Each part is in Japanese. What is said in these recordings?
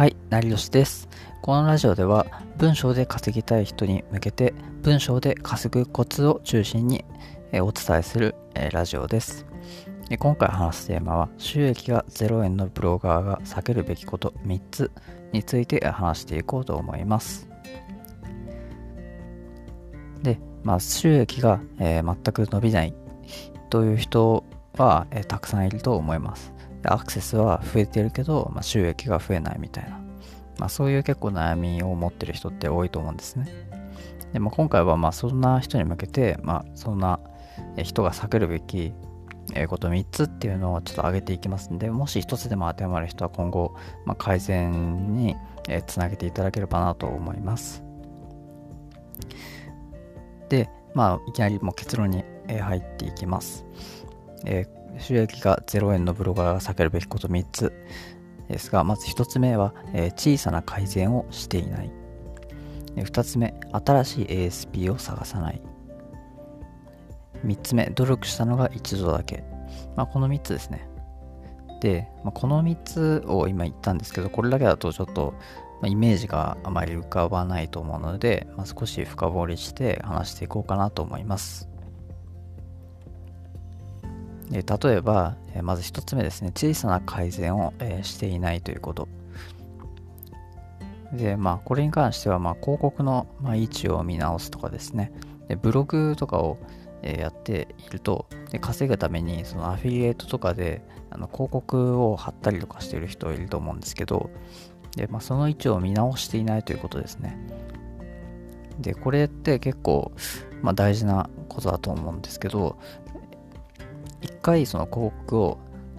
はい、成吉です。このラジオでは文章で稼ぎたい人に向けて文章で稼ぐコツを中心にお伝えするラジオです。今回話すテーマは収益が0円のブロガーが避けるべきこと3つについて話していこうと思います。で、まあ、収益が、え、全く伸びないという人は、え、たくさんいると思います。アクセスは増えてるけど、まあ、収益が増えないみたいな、まあ、そういう結構悩みを持ってる人って多いと思うんですね。でも今回はまあそんな人に向けて、まあ、そんな人が避けるべきこと3つっていうのをちょっと挙げていきますんで、もし1つでも当てはまる人は今後、まあ、改善につなげていただければなと思います。で、まあ、いきなりもう結論に入っていきます。えー収益が0円のブロガーが避けるべきこと3つですが、まず1つ目は、えー、小さな改善をしていない。2つ目、新しい ASP を探さない。3つ目、努力したのが一度だけ。まあ、この3つですね。で、まあ、この3つを今言ったんですけど、これだけだとちょっと、まあ、イメージがあまり浮かばないと思うので、まあ、少し深掘りして話していこうかなと思います。例えば、まず1つ目ですね、小さな改善を、していないということ。で、まあ、これに関しては、まあ、広告の、位置を見直すとかですね、でブログとかを、やっているとで、稼ぐために、そのアフィリエイトとかであの広告を貼ったりとかしている人いると思うんですけど、でまあ、その位置を見直していないということですね。で、これって結構、まあ、大事なことだと思うんですけど、一回その広告を、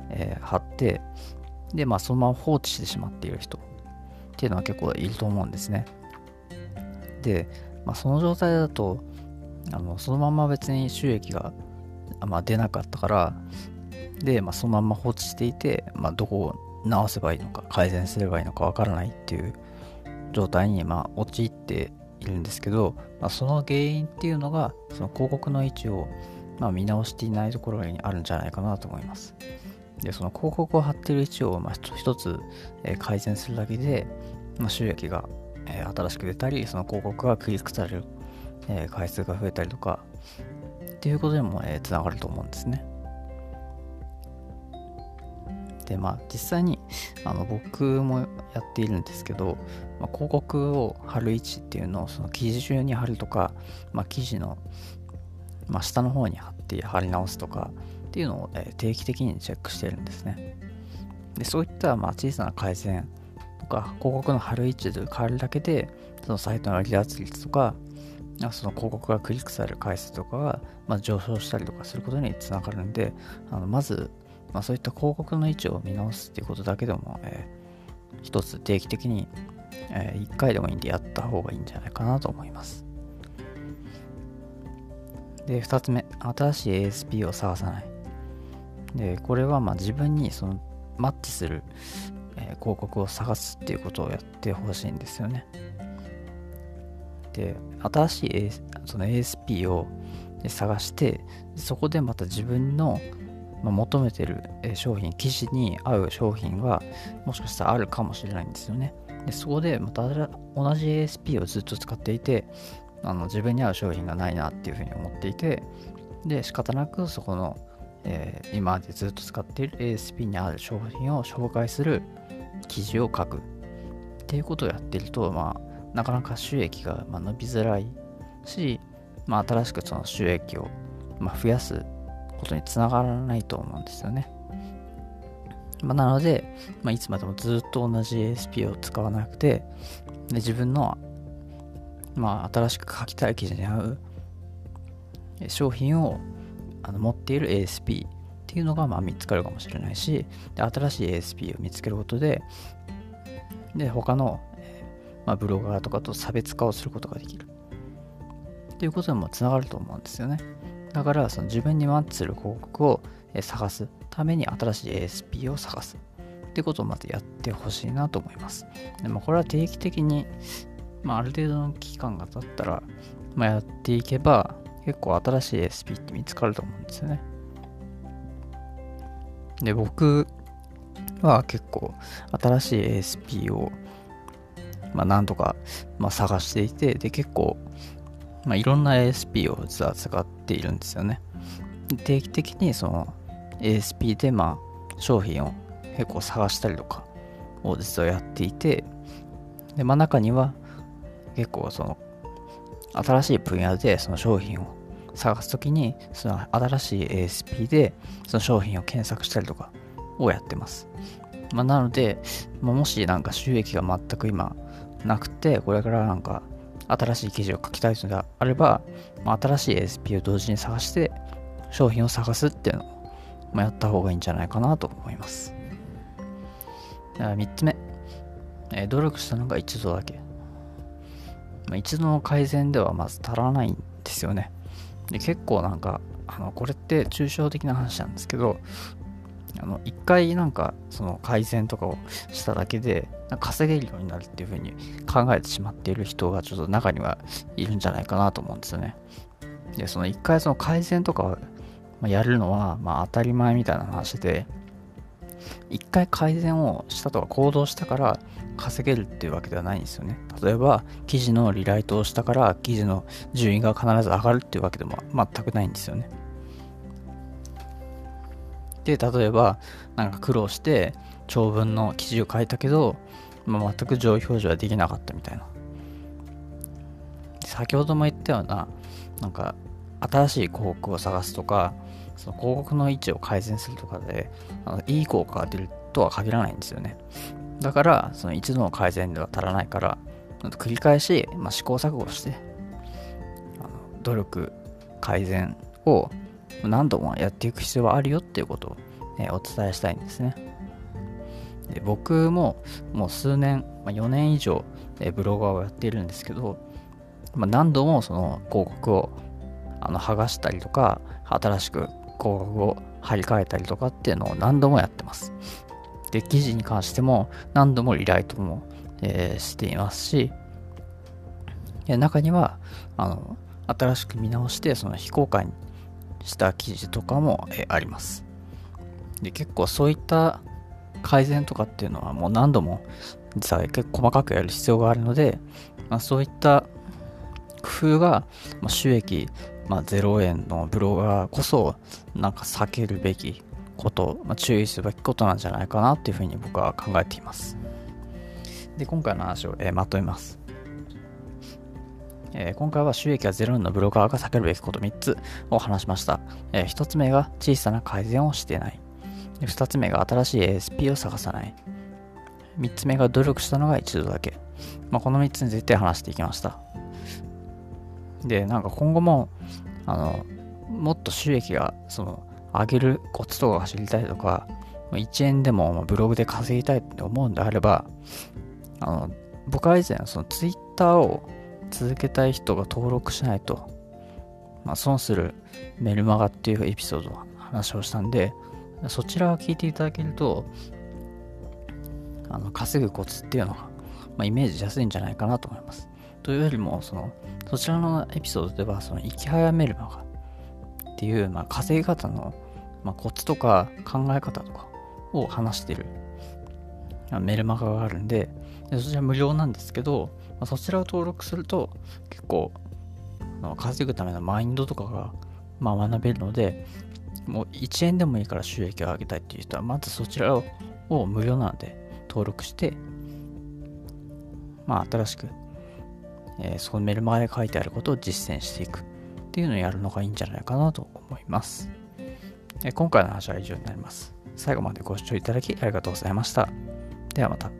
えー、貼って、で、まあそのまま放置してしまっている人っていうのは結構いると思うんですね。で、まあ、その状態だと、あのそのまま別に収益が、まあ、出なかったから、で、まあ、そのまま放置していて、まあ、どこを直せばいいのか、改善すればいいのかわからないっていう状態に、まあ、陥っているんですけど、まあ、その原因っていうのが、その広告の位置をまあ、見直していないところにあるんじゃないかなと思います。で、その広告を貼っている位置を、まあ、一つ、改善するだけで、まあ、収益が、新しく出たり、その広告がクリックされる、回数が増えたりとか、っていうことにも、つながると思うんですね。で、まあ、実際にあの僕もやっているんですけど、まあ、広告を貼る位置っていうのをその記事中に貼るとか、まあ、記事のまあ、下の方に貼って貼り直すとかっていうのを、え定期的にチェックしてるんですね。でそういったまあ小さな改善とか広告の貼る位置で変わるだけでそのサイトの離脱率とかその広告がクリックされる回数とかが、まあ、上昇したりとかすることにつながるんであのまず、まあ、そういった広告の位置を見直すっていうことだけでも、えー、一つ定期的に、えー、1回でもいいんでやった方がいいんじゃないかなと思います。で、2つ目、新しい ASP を探さない。で、これはま自分にそのマッチする、え、広告を探すっていうことをやってほしいんですよね。で、新しい、A、その ASP を探して、そこでまた自分の、求めてる商品、記事に合う商品はもしかしたらあるかもしれないんですよね。でそこでまた同じ ASP をずっと使っていて、あの自分に合う商品がないなっていうふうに思っていてで仕方なくそこの、えー、今までずっと使っている ASP にある商品を紹介する記事を書くっていうことをやってると、まあ、なかなか収益が伸びづらいし、まあ、新しくその収益を増やすことにつながらないと思うんですよね。まあ、なので、まあ、いつまでもずっと同じ ASP を使わなくてで自分のまあ、新しく書きたい記事に合う商品をあの持っている ASP っていうのがまあ見つかるかもしれないしで新しい ASP を見つけることでで他の、まあ、ブロガーとかと差別化をすることができる。っていうことにもつながると思うんですよね。だからその自分にマッチする広告を探すために新しい ASP を探す。ってことをまずやってほしいなと思います。でもこれは定期的にまあ、ある程度の期間が経ったら、まあ、やっていけば、結構新しい SP って見つかると思うんですよね。で、僕は結構新しい ASP をまあ、何とか、まあ、探していて、で、結構、まあ、いろんな ASP を実は使っているんですよね。定期的にその ASP で、まあ、商品を結構探したりとかを実はやっていて、で、まあ、中には結構その新しい分野でその商品を探すときにその新しい ASP でその商品を検索したりとかをやってます。まあ、なので、まあ、もしなんか収益が全く今なくて、これからなんか新しい記事を書きたいのであれば、まあ、新しい ASP を同時に探して商品を探すっていうのを、まあ、やった方がいいんじゃないかなと思います。3つ目、えー、努力したのが一度だけ。まあ、一度の改善ではまず足らないんですよね。で結構なんか、あのこれって抽象的な話なんですけど、あの一回なんかその改善とかをしただけで稼げるようになるっていうふうに考えてしまっている人がちょっと中にはいるんじゃないかなと思うんですよね。で、その一回その改善とかをやるのはまあ当たり前みたいな話で、一回改善をしたとか行動したから稼げるっていうわけではないんですよね。例えば記事のリライトをしたから記事の順位が必ず上がるっていうわけでも全くないんですよね。で、例えば、なんか苦労して長文の記事を書いたけど、まあ、全く上位表示はできなかったみたいな。先ほども言ったような、なんか新しい広告を探すとか、その広告の位置を改善するとかで、あのいい効果が出るとは限らないんですよね。だから、その一度の改善では足らないから、繰り返し、まあ、試行錯誤して、努力、改善を何度もやっていく必要はあるよっていうことを、ね、お伝えしたいんですね。で僕ももう数年、まあ、4年以上、えブロガーをやっているんですけど、まあ、何度もその広告をあの剥がしたりとか、新しく広告を貼り替えたりとかっていうのを何度もやってます。で、記事に関しても何度もリライトも、えー、していますし、中には、あの、新しく見直して、その非公開にした記事とかも、えあります。で、結構そういった改善とかっていうのはもう何度も実は結構細かくやる必要があるので、まあ、そういった工夫が、まあ、収益、まあ、0円のブロガーこそなんか避けるべきこと、まあ、注意すべきことなんじゃないかなっていうふうに僕は考えています。で、今回の話を、えー、まとめます。えー、今回は収益がゼロのブロガーが避けるべきこと3つを話しました。えー、1つ目が小さな改善をしてない。2つ目が新しい ASP を探さない。3つ目が努力したのが一度だけ。まあ、この3つについて話していきました。で、なんか今後も、あの、もっと収益が、その、上げるコツとかが知りたいとか、1円でもブログで稼ぎたいって思うんであれば、あの、僕は以前、その Twitter を続けたい人が登録しないと、まあ、損するメルマガっていうエピソードの話をしたんで、そちらを聞いていただけると、あの稼ぐコツっていうのが、まあ、イメージしやすいんじゃないかなと思います。というよりも、その、そちらのエピソードでは、その、生き早メルマガっていう、まあ、稼ぎ方の、まあ、コツとか考え方とかを話してるメルマガがあるんで、でそちら無料なんですけど、まあ、そちらを登録すると結構稼ぐためのマインドとかが、まあ、学べるのでもう1円でもいいから収益を上げたいっていう人はまずそちらを無料なので登録してまあ新しく、えー、そのメルマガで書いてあることを実践していくっていうのをやるのがいいんじゃないかなと思います、えー、今回の話は以上になります。最後までご視聴いただきありがとうございました。ではまた